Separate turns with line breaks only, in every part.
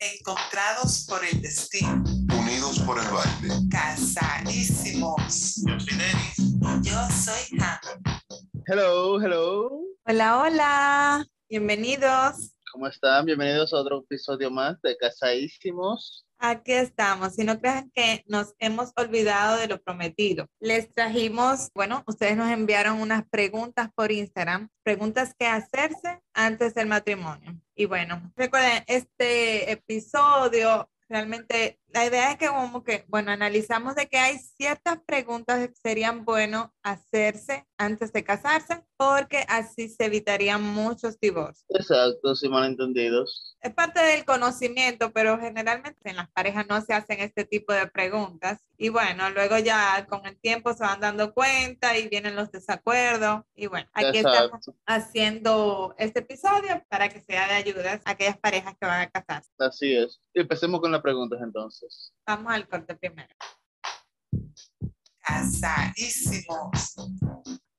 Encontrados por el destino.
Unidos por el baile.
Casadísimos.
Yo soy Denis.
Yo soy Hannah.
Hello, hello.
Hola, hola. Bienvenidos.
¿Cómo están? Bienvenidos a otro episodio más de Casadísimos.
Aquí estamos. Si no crean que nos hemos olvidado de lo prometido. Les trajimos, bueno, ustedes nos enviaron unas preguntas por Instagram, preguntas que hacerse antes del matrimonio. Y bueno, recuerden, este episodio realmente la idea es que como que, bueno, analizamos de que hay ciertas preguntas que serían bueno hacerse antes de casarse, porque así se evitarían muchos divorcios.
Exacto, sin malentendidos.
Es parte del conocimiento, pero generalmente en las parejas no se hacen este tipo de preguntas. Y bueno, luego ya con el tiempo se van dando cuenta y vienen los desacuerdos. Y bueno, aquí
Exacto.
estamos haciendo este episodio para que sea de ayuda a aquellas parejas que van a casarse.
Así es. Empecemos con las preguntas entonces.
Vamos al corte primero.
Casadísimos.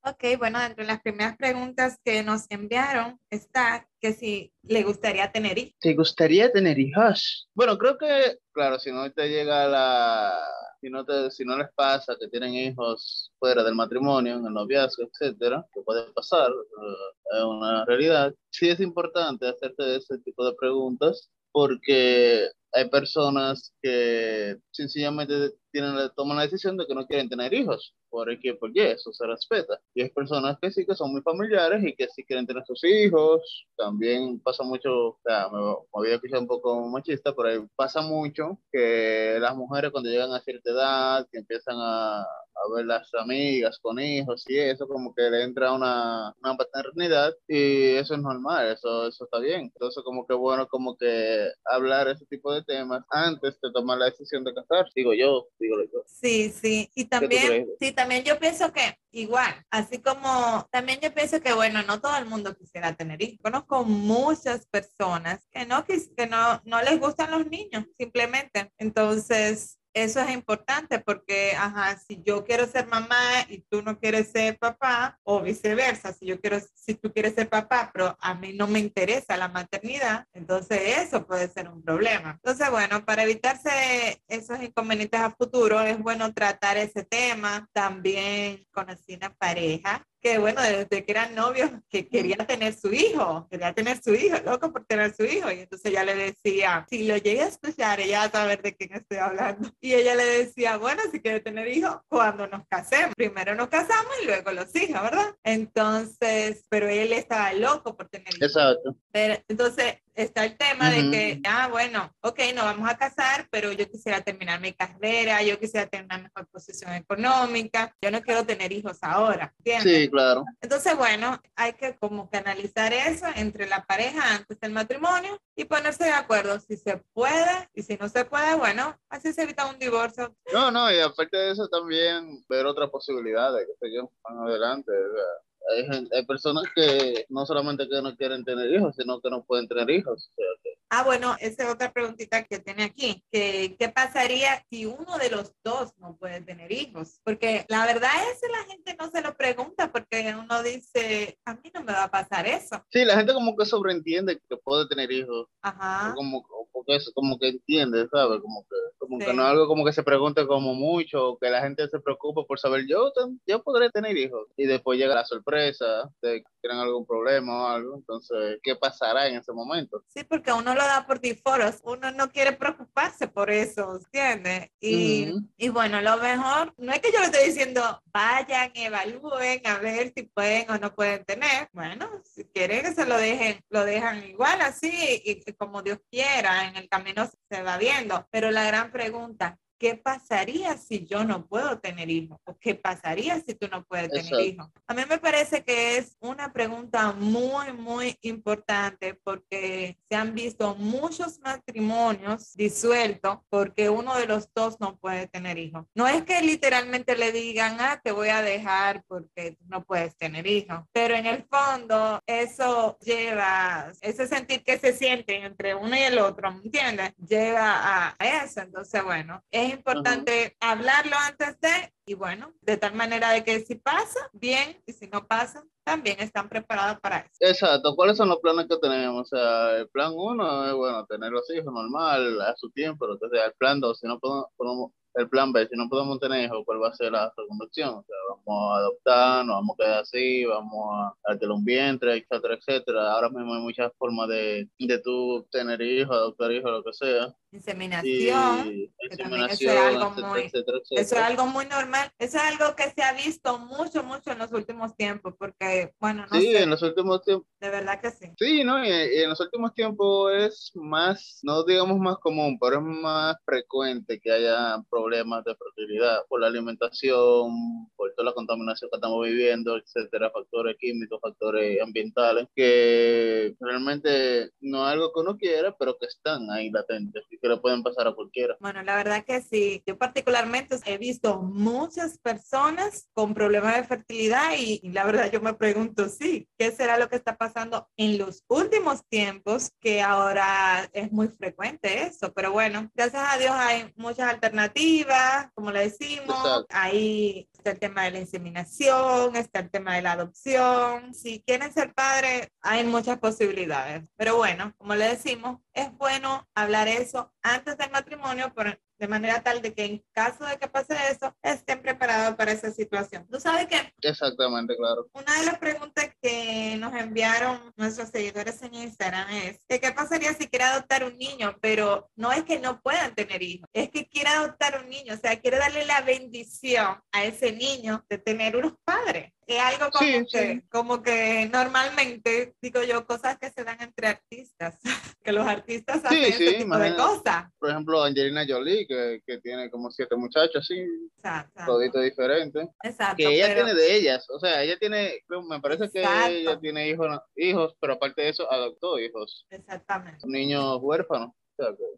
Ok, bueno, dentro de las primeras preguntas que nos enviaron está que si le gustaría tener hijos.
¿Te gustaría tener hijos? Bueno, creo que, claro, si no te llega la... Si no, te, si no les pasa que tienen hijos fuera del matrimonio, en el noviazgo, etcétera, que puede pasar, eh, es una realidad. Sí es importante hacerte ese tipo de preguntas porque hay personas que sencillamente tienen, toman la decisión de que no quieren tener hijos, por X por Y, eso se respeta. Y hay personas que sí que son muy familiares y que sí quieren tener sus hijos. También pasa mucho, o sea, me, me voy a escuchar un poco machista, pero pasa mucho que las mujeres cuando llegan a cierta edad, que empiezan a, a ver las amigas con hijos y eso, como que le entra una, una paternidad y eso es normal, eso, eso está bien. Entonces, como que bueno, como que hablar ese tipo de temas antes de tomar la decisión de casar, digo yo, digo yo.
Sí, sí. Y también, sí, también yo pienso que igual, así como también yo pienso que, bueno, no todo el mundo quisiera tener hijos. Conozco muchas personas que no, que no, no les gustan los niños, simplemente. Entonces, eso es importante porque, ajá, si yo quiero ser mamá y tú no quieres ser papá, o viceversa, si yo quiero, si tú quieres ser papá, pero a mí no me interesa la maternidad, entonces eso puede ser un problema. Entonces, bueno, para evitarse esos inconvenientes a futuro, es bueno tratar ese tema. También conocí una pareja que bueno, desde que eran novios, que quería tener su hijo, quería tener su hijo, loco por tener su hijo. Y entonces ella le decía, si lo llegué a escuchar, ella va a saber de quién estoy hablando. Y ella le decía, bueno, si quiere tener hijos, cuando nos casemos. Primero nos casamos y luego los hijos, ¿verdad? Entonces, pero él estaba loco por tener hijos.
Exacto.
Pero, entonces está el tema de que, ah, bueno, ok, nos vamos a casar, pero yo quisiera terminar mi carrera, yo quisiera tener una mejor posición económica, yo no quiero tener hijos ahora, ¿entiendes?
Sí, claro.
Entonces, bueno, hay que como que analizar eso entre la pareja antes del matrimonio y ponerse de acuerdo si se puede y si no se puede, bueno, así se evita un divorcio.
No, no, y aparte de eso también ver otras posibilidades, que yo, más adelante. o sea, hay, personas que no solamente que no quieren tener hijos, sino que no pueden tener hijos. o sea, que-
Ah, bueno, esa es otra preguntita que tiene aquí, que qué pasaría si uno de los dos no puede tener hijos, porque la verdad es que la gente no se lo pregunta porque uno dice, a mí no me va a pasar eso.
Sí, la gente como que sobreentiende que puede tener hijos,
Ajá.
como, porque es como que entiende, ¿sabes? Como que, como
Sí.
que no es algo como que se pregunte como mucho, que la gente se preocupe por saber, yo, yo podré tener hijos, y después llega la sorpresa de que tienen algún problema o algo, entonces, ¿qué pasará en ese momento?
Sí, porque uno lo da por default, uno no quiere preocuparse por eso, ¿entiendes? Y,
Ujú.
y bueno, lo mejor, no es que yo le estoy diciendo, vayan, evalúen a ver si pueden o no pueden tener. Bueno, si quieren que se lo dejen, lo dejan igual así y, y como Dios quiera, en el camino se va viendo. Pero la gran pregunta, ¿qué pasaría si yo no puedo tener hijos? ¿O qué pasaría si tú no puedes tener
Exacto.
hijos? A mí me parece que es una pregunta muy, muy importante porque se han visto muchos matrimonios disueltos porque uno de los dos no puede tener hijos. No es que literalmente le digan, ah, te voy a dejar porque no puedes tener hijos, pero en el fondo eso lleva, ese sentir que se sienten entre uno y el otro, ¿me entiendes? Lleva a eso. Entonces, bueno, es es importante hablarlo antes de, y bueno, de tal manera de que si pasa, bien, y si no pasa, también están preparados para eso.
Exacto, ¿cuáles son los planes que tenemos? O sea, el plan uno es, bueno, tener los hijos normal, a su tiempo, entonces el plan dos, si no podemos, podemos el plan B, si no podemos tener hijos, ¿cuál va a ser la reconducción? O sea, vamos a adoptar, nos vamos a quedar así, vamos a darte un vientre, etcétera, etcétera. Ahora mismo hay muchas formas de, de tú tener hijos, adoptar hijos, lo que sea.
Inseminación.
Y
eso es algo muy-
etcétera,
Eso es
etcétera.
algo muy normal. Eso es algo que se ha visto mucho, mucho en los últimos tiempos, porque, bueno, no
Sí,
sé,
en los últimos tiempos.
de verdad que sí.
Sí, ¿no? Y, y en los últimos tiempos es más, no digamos más común, pero es más frecuente que haya problemas de fertilidad por la alimentación, por toda la contaminación que estamos viviendo, etcétera, factores químicos, factores ambientales, que realmente no es algo que uno quiera, pero que están ahí latentes y que le pueden pasar a cualquiera.
Bueno, la verdad que sí. Yo particularmente he visto muchas personas con problemas de fertilidad y, y la verdad yo me pregunto, sí, ¿qué será lo que está pasando en los últimos tiempos que ahora es muy frecuente eso? Pero bueno, gracias a Dios hay muchas alternativas, como le decimos.
Exacto.
Ahí está el tema de la inseminación, está el tema de la adopción. Si quieren ser padres, hay muchas posibilidades. Pero bueno, como le decimos, es bueno hablar eso antes del matrimonio, por- de manera tal de que en caso de que pase eso, estén preparados para esa situación. Tú sabes que
Exactamente, claro.
una de las preguntas que nos enviaron nuestros seguidores en Instagram es que qué pasaría si quiere adoptar un niño, pero no es que no puedan tener hijos, es que quiere adoptar un niño, o sea, quiere darle la bendición a ese niño de tener unos padres. Es algo como,
Sí,
que,
sí.
como que normalmente, digo yo, cosas que se dan entre artistas, que los artistas hacen
Sí,
ese tipo de cosas.
Por ejemplo, Angelina Jolie, que, que tiene como siete muchachos, así,
Exacto,
todito diferente.
exacto,
que ella
pero-
tiene de ellas, o sea, ella tiene, me parece que ella tiene hijos, hijos, pero aparte de eso, adoptó hijos,
Exactamente.
niños huérfanos.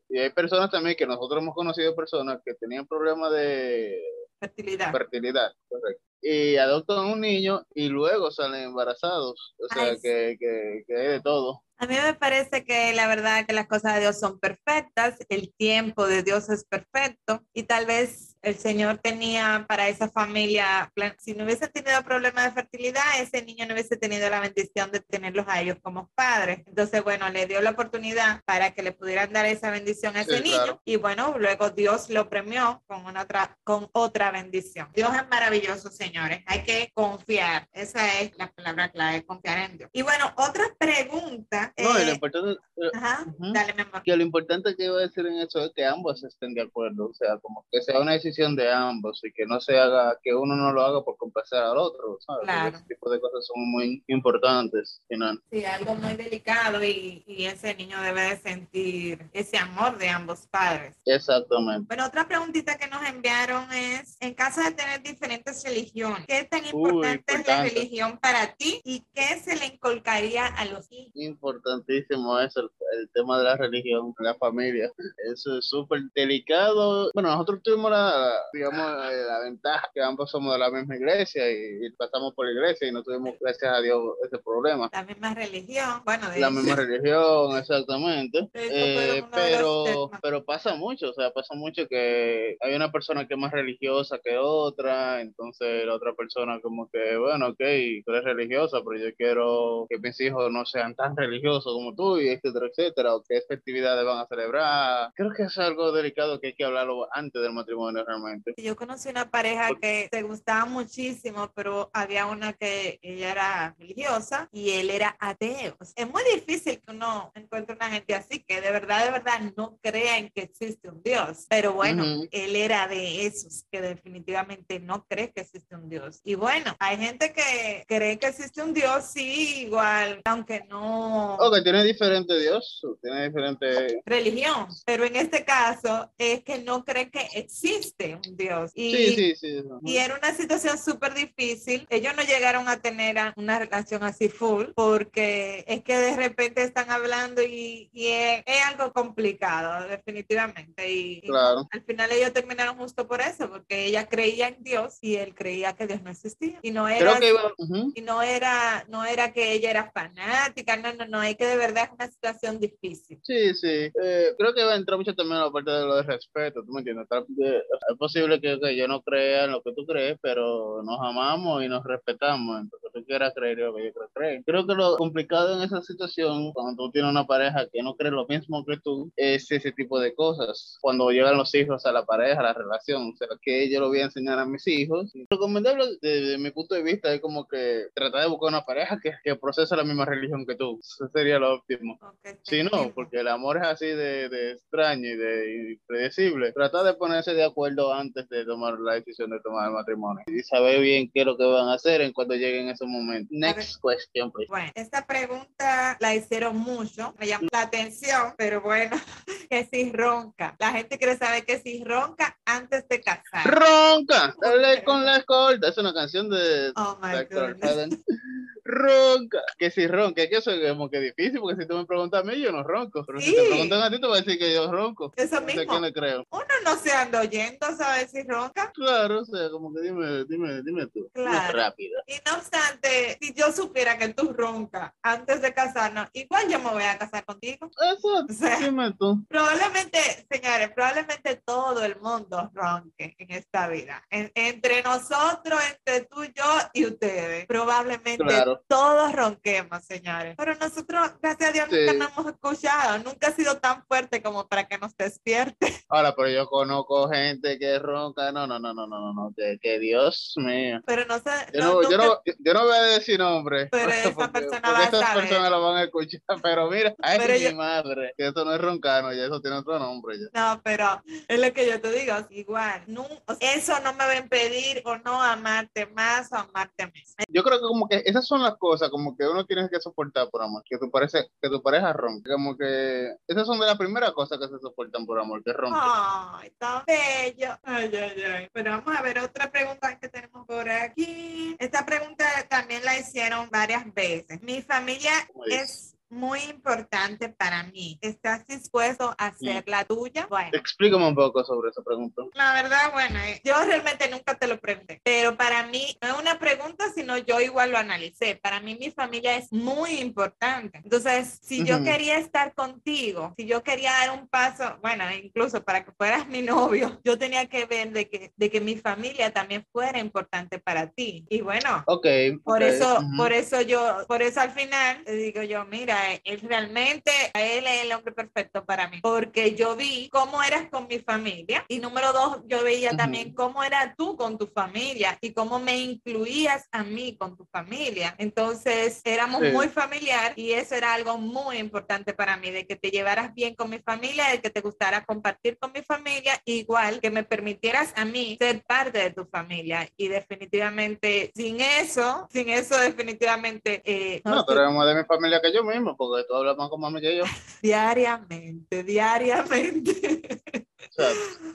Y hay personas también que nosotros hemos conocido personas que tenían problemas de
Fertilidad.
fertilidad, correcto. Y adoptan un niño y luego salen embarazados. O sea,
Ay, sí.
que, que, que hay de todo.
A mí me parece que la verdad que las cosas de Dios son perfectas, el tiempo de Dios es perfecto y tal vez el Señor tenía para esa familia, si no hubiese tenido problemas de fertilidad, ese niño no hubiese tenido la bendición de tenerlos a ellos como padres. Entonces, bueno, le dio la oportunidad para que le pudieran dar esa bendición a
Sí,
ese niño
claro.
y bueno, luego Dios lo premió con, una otra, con otra bendición. Dios es maravilloso, señores. Hay que confiar. Esa es la palabra clave, confiar en Dios. Y bueno, otra pregunta.
No, y lo
eh,
importante, eh,
Ajá,
Ujú.
dale, mi amor.
que lo importante que iba a decir en eso es que ambos estén de acuerdo, o sea, como que sea una decisión de ambos y que no se haga, que uno no lo haga por complacer al otro, ¿sabes?
Claro.
Ese tipo de cosas son muy importantes, final.
Sí, algo muy delicado y, y ese niño debe de sentir ese amor de ambos padres.
Exactamente.
Bueno, otra preguntita que nos enviaron es, en caso de tener diferentes religiones, ¿qué tan
Uy,
importante es la
importante.
religión para ti y qué se le inculcaría a los hijos?
Importantísimo eso, el, el tema de la religión, la familia. Eso es súper delicado. Bueno, nosotros tuvimos la, digamos, eh, la ventaja que ambos somos de la misma iglesia y, y pasamos por la iglesia y no tuvimos, gracias a Dios, ese problema.
La misma religión, bueno, de
La
hecho,
misma religión, exactamente. Eh, pero, pero pasa mucho, o sea, pasa mucho que hay una persona que es más religiosa que otra, entonces la otra persona como que, bueno, ok, tú eres religiosa, pero yo quiero que mis hijos no sean tan religiosos como tú, y etcétera, etcétera, o qué festividades van a celebrar. Creo que es algo delicado que hay que hablarlo antes del matrimonio realmente.
Yo conocí una pareja que se gustaba muchísimo, pero había una que ella era religiosa y él era ateo. Es muy difícil que uno encuentre una gente así que de verdad, de verdad no crea en que existe un Dios. Pero bueno,
Ujú.
él era de esos que definitivamente no cree que existe un Dios. Y bueno, hay gente que cree que existe un Dios, sí, igual, aunque no
Ok, tiene diferente Dios, tiene diferente...
religión, pero en este caso es que no cree que existe un Dios. Y,
Sí, sí, sí.
y era una situación súper difícil. Ellos no llegaron a tener una relación así full porque es que de repente están hablando y, y es, es algo complicado, definitivamente. Y, y
Claro.
al final ellos terminaron justo por eso, porque ella creía en Dios y él creía que Dios no existía. Y no era,
que
y no era, no era que ella era fanática, no, no, no, es que de verdad es una situación difícil.
Sí, sí. Eh, creo que va a entrar mucho también la parte de lo de respeto, ¿tú me entiendes? De- Es posible que, que yo no crea en lo que tú crees, pero nos amamos y nos respetamos. Entonces tú quieras creer y lo que yo quiero creer. Creo que lo complicado en esa situación, cuando tú tienes una pareja que no cree lo mismo que tú, es ese tipo de cosas. Cuando llegan los hijos a la pareja, a la relación, o sea, que yo lo voy a enseñar a mis hijos. Recomendable desde mi punto de vista es como que tratar de buscar una pareja que, que procese la misma religión que tú. Eso sería lo óptimo.
Ok,
Sí, no, porque el amor es así de, de extraño y de impredecible. Trata de ponerse de acuerdo antes de tomar la decisión de tomar el matrimonio y saber bien qué es lo que van a hacer en cuando lleguen esos momentos. Next question, please.
Bueno, esta pregunta la hicieron mucho, me llamó la atención, pero bueno, que si ronca. La gente quiere saber que si ronca antes de casar.
Ronca, dale con la escolta. Es una canción de
Oh my.
Ronca, que si ronca, que eso es como que difícil, porque si tú me preguntas a mí, yo no ronco. Pero si
Sí.
te preguntan a ti, tú vas a decir que yo ronco.
Eso
No sé a
mismo.
quién le creo.
Uno no se anda oyendo, ¿sabes si ronca?
Claro, o sea, como que dime, dime, dime tú.
Claro.
rápida.
Y no obstante, si yo supiera que tú roncas antes de casarnos, igual yo me voy a casar contigo.
Eso,
O sea,
dime tú.
Probablemente, señores, probablemente todo el mundo ronque en esta vida. En- entre nosotros, entre tú, yo y ustedes. Probablemente
Claro.
todos ronquemos, señores. Pero nosotros, gracias a Dios,
Sí.
nunca nos hemos escuchado. Nunca ha sido tan fuerte como para que nos despierte.
Ahora, pero yo conozco gente que ronca. No, no, no, no, no, no, no. Que, que Dios mío.
Pero no sé.
Yo
no-
no, yo, no, yo no voy a decir nombre.
Pero esa
porque,
persona
porque
va a saber.
personas lo van a escuchar. Pero mira, ay,
Pero
mi
yo-
madre, que eso no es roncano, ya eso tiene otro nombre. Ya.
No, pero es lo que yo te digo, igual, no, o sea, eso no me va a impedir o no amarte más o amarte menos.
Yo creo que como que esas son las cosas como que uno tiene que soportar por amor, que tu, parece, que tu pareja ronque. Como que esas son de las primeras cosas que se soportan por amor, que ronque.
Ay, tan bello. Ay, ay, ay. Pero vamos a ver otra pregunta que tenemos por aquí. Esta pregunta también la hicieron varias veces. Mi familia es muy importante para mí. ¿Estás dispuesto a hacer la tuya? Bueno.
Explícame un poco sobre esa pregunta.
La verdad, bueno, eh, yo realmente nunca te lo pregunté, pero para mí no es una pregunta, sino yo igual lo analicé. Para mí mi familia es muy importante. Entonces, si yo
Ujú.
quería estar contigo, si yo quería dar un paso, bueno, incluso para que fueras mi novio, yo tenía que ver de que, de que mi familia también fuera importante para ti. Y bueno,
Ok.
por
ok,
eso,
ujú.
por eso yo, por eso al final digo yo, mira, él realmente, a él es el hombre perfecto para mí, porque yo vi cómo eras con mi familia y número dos, yo veía también cómo eras tú con tu familia y cómo me incluías a mí con tu familia. Entonces, éramos
Sí.
muy familiar y eso era algo muy importante para mí, de que te llevaras bien con mi familia, de que te gustara compartir con mi familia, igual que me permitieras a mí ser parte de tu familia. Y definitivamente, sin eso, sin eso definitivamente, eh, no
No, tú eres más de mi familia que yo mismo, porque tú hablas más con mami que yo.
diariamente, diariamente.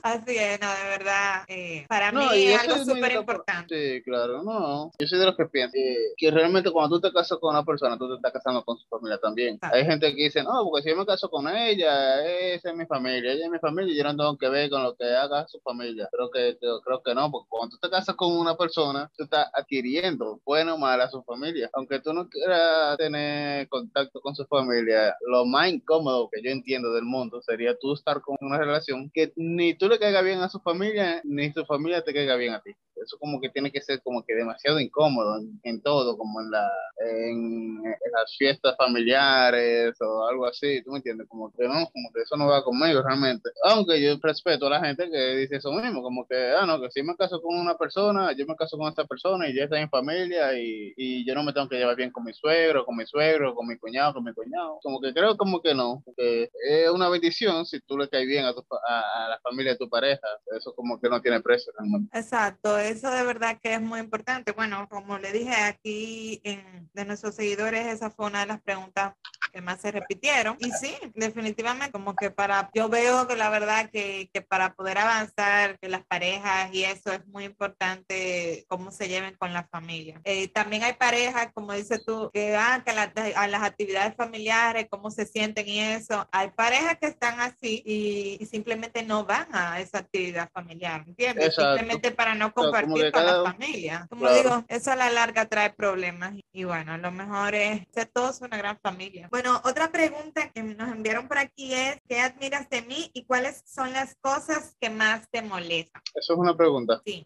Así es, no, de verdad, eh, para
No,
mí es algo súper importante.
Sí, claro, no. Yo soy de los que piensan que, que realmente cuando tú te casas con una persona, tú te estás casando con su familia también. Hay gente que dice, no, porque si yo me caso con ella, esa es mi familia, ella es mi familia y yo no tengo que ver con lo que haga su familia. Creo que, que- creo que no, porque cuando tú te casas con una persona, tú estás adquiriendo, bueno o mal, a su familia. Aunque tú no quieras tener contacto con su familia, lo más incómodo que yo entiendo del mundo sería tú estar con una relación que ni tú le caiga bien a su familia, ni su familia te caiga bien a ti. Eso como que tiene que ser como que demasiado incómodo en, en todo, como en la en, las fiestas familiares o algo así, ¿tú me entiendes? Como que no, como que eso no va conmigo realmente. Aunque yo respeto a la gente que dice eso mismo, como que, ah, no, que si me caso con una persona, yo me caso con esta persona y ya está en familia y, y yo no me tengo que llevar bien con mi suegro, con mi suegro, con mi cuñado, con mi cuñado. Como que creo como que no, porque es una bendición si tú le caes bien a, tu, a, a la familia de tu pareja. Eso como que no tiene precio realmente.
Exacto, eso de verdad que es muy importante. Bueno, como le dije aquí en, de nuestros seguidores, esa fue una de las preguntas que más se repitieron. Y sí, definitivamente, como que para, yo veo que la verdad que, que para poder avanzar, que las parejas y eso es muy importante cómo se lleven con la familia. Eh, también hay parejas, como dices tú, que van que la- a las actividades familiares, cómo se sienten y eso. Hay parejas que están así y, y simplemente no van a esa actividad familiar, ¿entiendes?
Exacto.
Simplemente para no
como
compartir con
cada-
la familia. Como
Claro.
digo, eso a la larga trae problemas y bueno, lo mejor es ser todos una gran familia. Bueno, otra pregunta que nos enviaron por aquí es, ¿qué admiras de mí y cuáles son las cosas que más te molestan?
Eso es una pregunta.
Sí,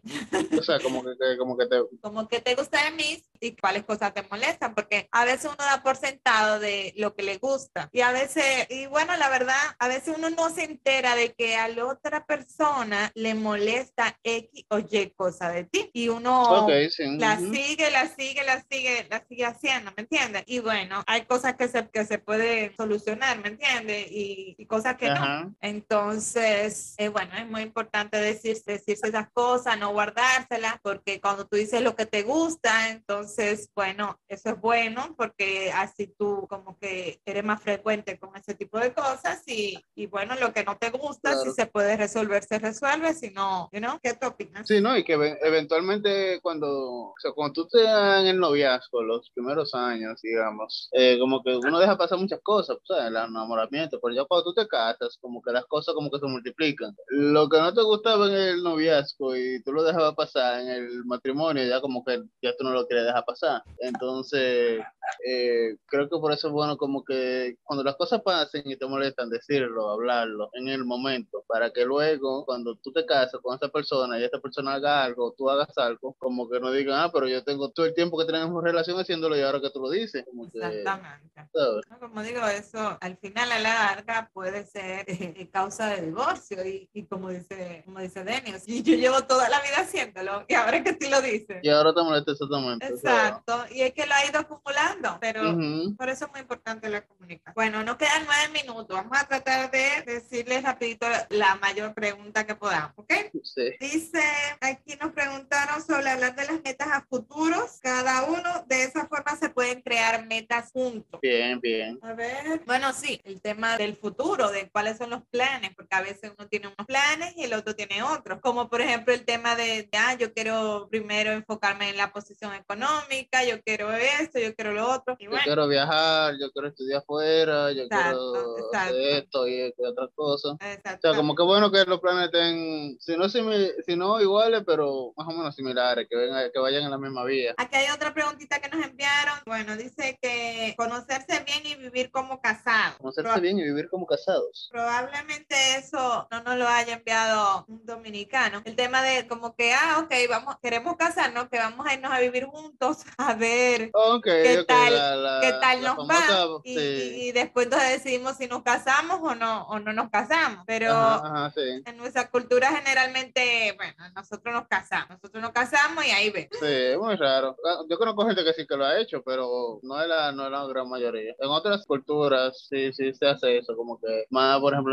O sea, como que, que- como que te...
como que te gusta de mí y cuáles cosas te molestan, porque a veces uno da por sentado de lo que le gusta y a veces, y bueno, la verdad, a veces uno no se entera de que a la otra persona le molesta X o Y cosa de ti y uno
Ok, sí.
la
ujú.
sigue, la sigue, la sigue, la sigue haciendo, ¿me entiendes? Y bueno, hay cosas que se, que se pueden solucionar, ¿me entiendes? Y, y cosas que no. Entonces, eh, bueno, es muy importante decir, decirse esas cosas, no guardárselas, porque cuando tú dices lo que te gusta, entonces, bueno, eso es bueno, porque así tú como que eres más frecuente con ese tipo de cosas y, y bueno, lo que no te gusta, si
Claro.
se puede resolver, se resuelve, si no, you know, ¿qué tú opinas?
Sí, ¿no? Y que ve- eventualmente cuando, o sea, cuando tú estás en el noviazgo, los primeros años, digamos, eh, como que uno deja pasar muchas cosas, o sea, el enamoramiento, pero ya cuando tú te casas, como que las cosas como que se multiplican. Lo que no te gustaba en el noviazgo y tú lo dejabas pasar en el matrimonio, ya como que ya tú no lo quieres dejar pasar. Entonces, eh, creo que por eso es bueno como que cuando las cosas pasen y te molestan, decirlo, hablarlo en el momento, para que luego cuando tú te casas con esa persona y esta persona haga algo, tú hagas algo, como que no digan, ah, pero yo tengo todo el tiempo que tenemos relación haciéndolo y ahora que tú lo dices, como que,
Exactamente. No, Como digo, eso al final a la larga puede ser eh, causa de divorcio y, y como dice como dice Denis, y yo llevo toda la vida haciéndolo y ahora que tú lo dices.
Y ahora te molesta exactamente. o sea,
Exacto, y es que lo ha ido acumulando, pero
ujú.
por eso es muy importante la comunicación. Bueno, nos quedan nueve minutos, vamos a tratar de decirles rapidito la mayor pregunta que podamos, ¿ok?
Sí.
Dice, aquí nos preguntaron sobre hablar de las metas a futuros, cada uno, de esa forma se pueden crear metas juntos.
Bien, bien.
A ver, bueno, sí, el tema del futuro, de cuáles son los planes, porque a veces uno tiene unos planes y el otro tiene otros, como por ejemplo el tema de, de, ah, yo quiero primero enfocarme en la posición económica, yo quiero esto, yo quiero lo otro, y
Yo
bueno,
quiero viajar, yo quiero estudiar afuera, yo
Exacto,
quiero
exacto.
hacer esto y esto y otras cosas. O sea, como que bueno que los planes estén, si no, si no iguales, pero más o menos similares, que, venga- que vayan en la misma vía.
Aquí hay otra preguntita que nos enviaron. Bueno, dice que conocerse bien y vivir como casados.
Conocerse bien y vivir como casados.
Probablemente eso no nos lo haya enviado un dominicano. El tema de como que, ah, ok, vamos, queremos casarnos, que vamos a irnos a vivir juntos a ver
Ok,
¿Qué tal-
la- la-
qué tal nos
famosa-
va. Y,
sí.
y- y después entonces decidimos si nos casamos o no, o no nos casamos. Pero
Ajá, ajá, sí.
en nuestra cultura generalmente, bueno, nosotros nos casamos, nosotros nos casamos y ahí ve.
Sí, es muy raro. Ah, Yo conozco gente que sí que lo ha hecho, pero no es la, no es la gran mayoría. En otras culturas sí, sí se hace eso, como que más, por ejemplo,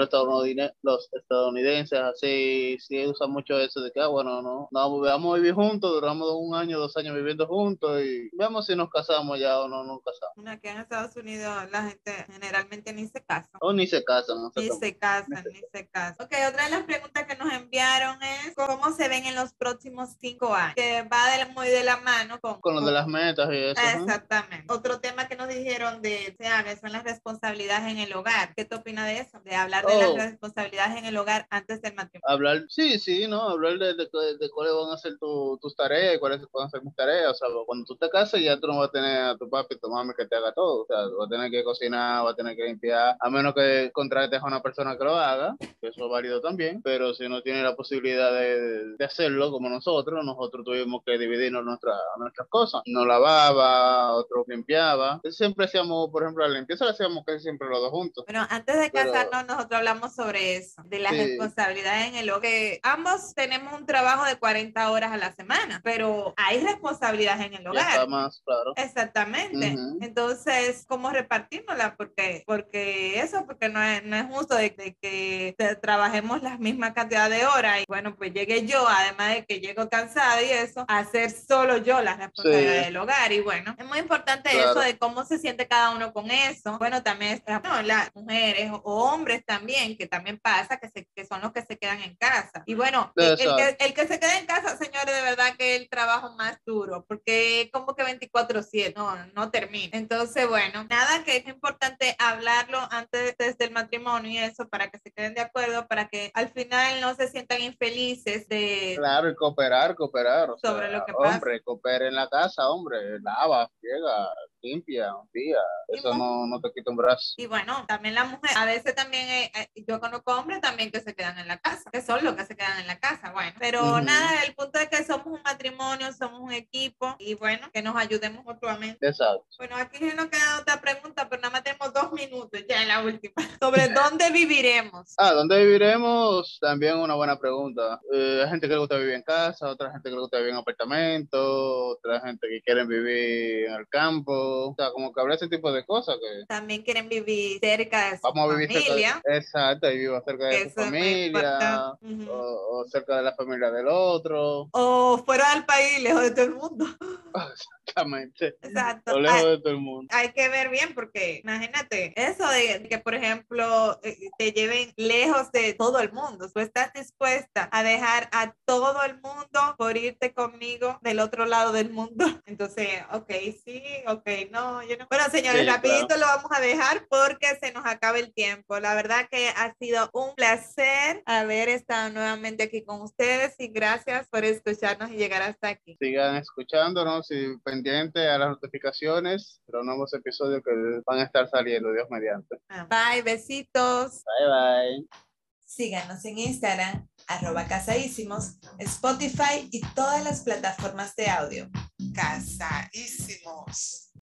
los estadounidenses así, sí usan mucho eso de que, ah, bueno, no, no, vamos a vivir juntos, duramos un año, dos años viviendo juntos y veamos si nos casamos ya o no casamos.
Bueno, Aquí en Estados Unidos la gente generalmente ni se casa.
O ni se casan, no sé
Ni
cómo.
se casan, ni se casan. Ok, otra de las preguntas que nos enviaron es cómo se ven en los próximos cinco años, que va de- muy de la mano con,
Con lo de las metas y eso.
Exactamente. Otro tema que nos dijeron de se habla son las responsabilidades en el hogar. ¿Qué te opina de eso? De hablar de
Oh.
las responsabilidades en el hogar antes del matrimonio.
Hablar, sí, sí, ¿no? Hablar de, de, de cuáles van a ser tu- tus tareas y cuáles van a ser mis tareas. O sea, cuando tú te casas ya tú no vas a tener a tu papi tu mami que te haga todo. O sea, vas a tener que cocinar, vas a tener que limpiar, a menos que contrates a una persona que lo haga, que eso es válido también. Pero si no tiene la posibilidad de, de hacerlo como nosotros, nosotros tuvimos que dividirnos nuestra, nuestras cosas. No lavaba, otro limpiaba. Siempre hacíamos, por ejemplo, la limpieza la hacíamos casi siempre los dos juntos.
Bueno, antes de
Pero-
casarnos, nosotros hablamos sobre eso, de las
Sí.
responsabilidades en el hogar. Ambos tenemos un trabajo de 40 horas a la semana, pero hay responsabilidades en el
está
hogar.
más claro.
Exactamente.
Ujú.
Entonces, ¿cómo repartirnosla? Porque, porque eso, porque no es, no es justo de, de que trabajemos la misma cantidad de horas y bueno, pues llegue yo, además de que llego cansada y eso, a hacer solo yo las responsabilidades
Sí.
del hogar y bueno, es muy importante
Claro.
eso de cómo se siente cada uno con eso. Bueno, también no, las mujeres o hombres también, que también pasa, que, se, que son los que se quedan en casa. Y bueno, el, el que, el que se queda en casa, señores, de verdad que el trabajo más duro, porque como que 24/7, no, no termina. Entonces, bueno, nada que es importante hablarlo antes desde el matrimonio y eso, para que se queden de acuerdo, para que al final no se sientan infelices de...
Claro, y cooperar, cooperar. o
Sobre
sea,
lo que pasa.
Hombre, coopera en la casa, hombre. Lava, friega, limpia, un día. Eso no, no te quita un brazo.
Y bueno, también la mujer, a veces también, eh, eh, yo conozco hombres también que se quedan en la casa, que son los que se quedan en la casa, bueno. Pero
Ujú.
nada, el punto es que somos matrimonio, somos un equipo y bueno, que nos ayudemos mutuamente.
Exacto.
Bueno, aquí se nos queda otra pregunta, pero nada más tenemos dos minutos, ya en la última. Sobre dónde viviremos.
Ah, ¿dónde viviremos? También una buena pregunta. Eh, hay gente que le gusta vivir en casa, otra gente que le gusta vivir en apartamento, otra gente que quiere vivir en el campo. O sea, como que habrá ese tipo de cosas que
También quieren vivir cerca de su
vamos a vivir
familia.
Exacto, y vivo cerca de su
eso
familia o, o cerca de la familia del otro.
O fuera del país, lejos de todo el mundo.
Exactamente.
Exacto.
Lejos
Ay,
de todo el mundo.
hay que ver bien porque imagínate eso de que por ejemplo eh, te lleven lejos de todo el mundo tú estás dispuesta a dejar a todo el mundo por irte conmigo del otro lado del mundo entonces ok sí ok no yo no bueno señores
Sí,
rapidito lo vamos a dejar porque se nos acaba el tiempo la verdad que ha sido un placer haber estado nuevamente aquí con ustedes y gracias por escucharnos y llegar hasta aquí
Sigan escuchándonos y pendientes a las notificaciones de los nuevos episodios que van a estar saliendo, Dios mediante.
bye besitos
Bye bye.
Síganos en Instagram, arroba casaísimos, Spotify y todas las plataformas de audio. Casaísimos.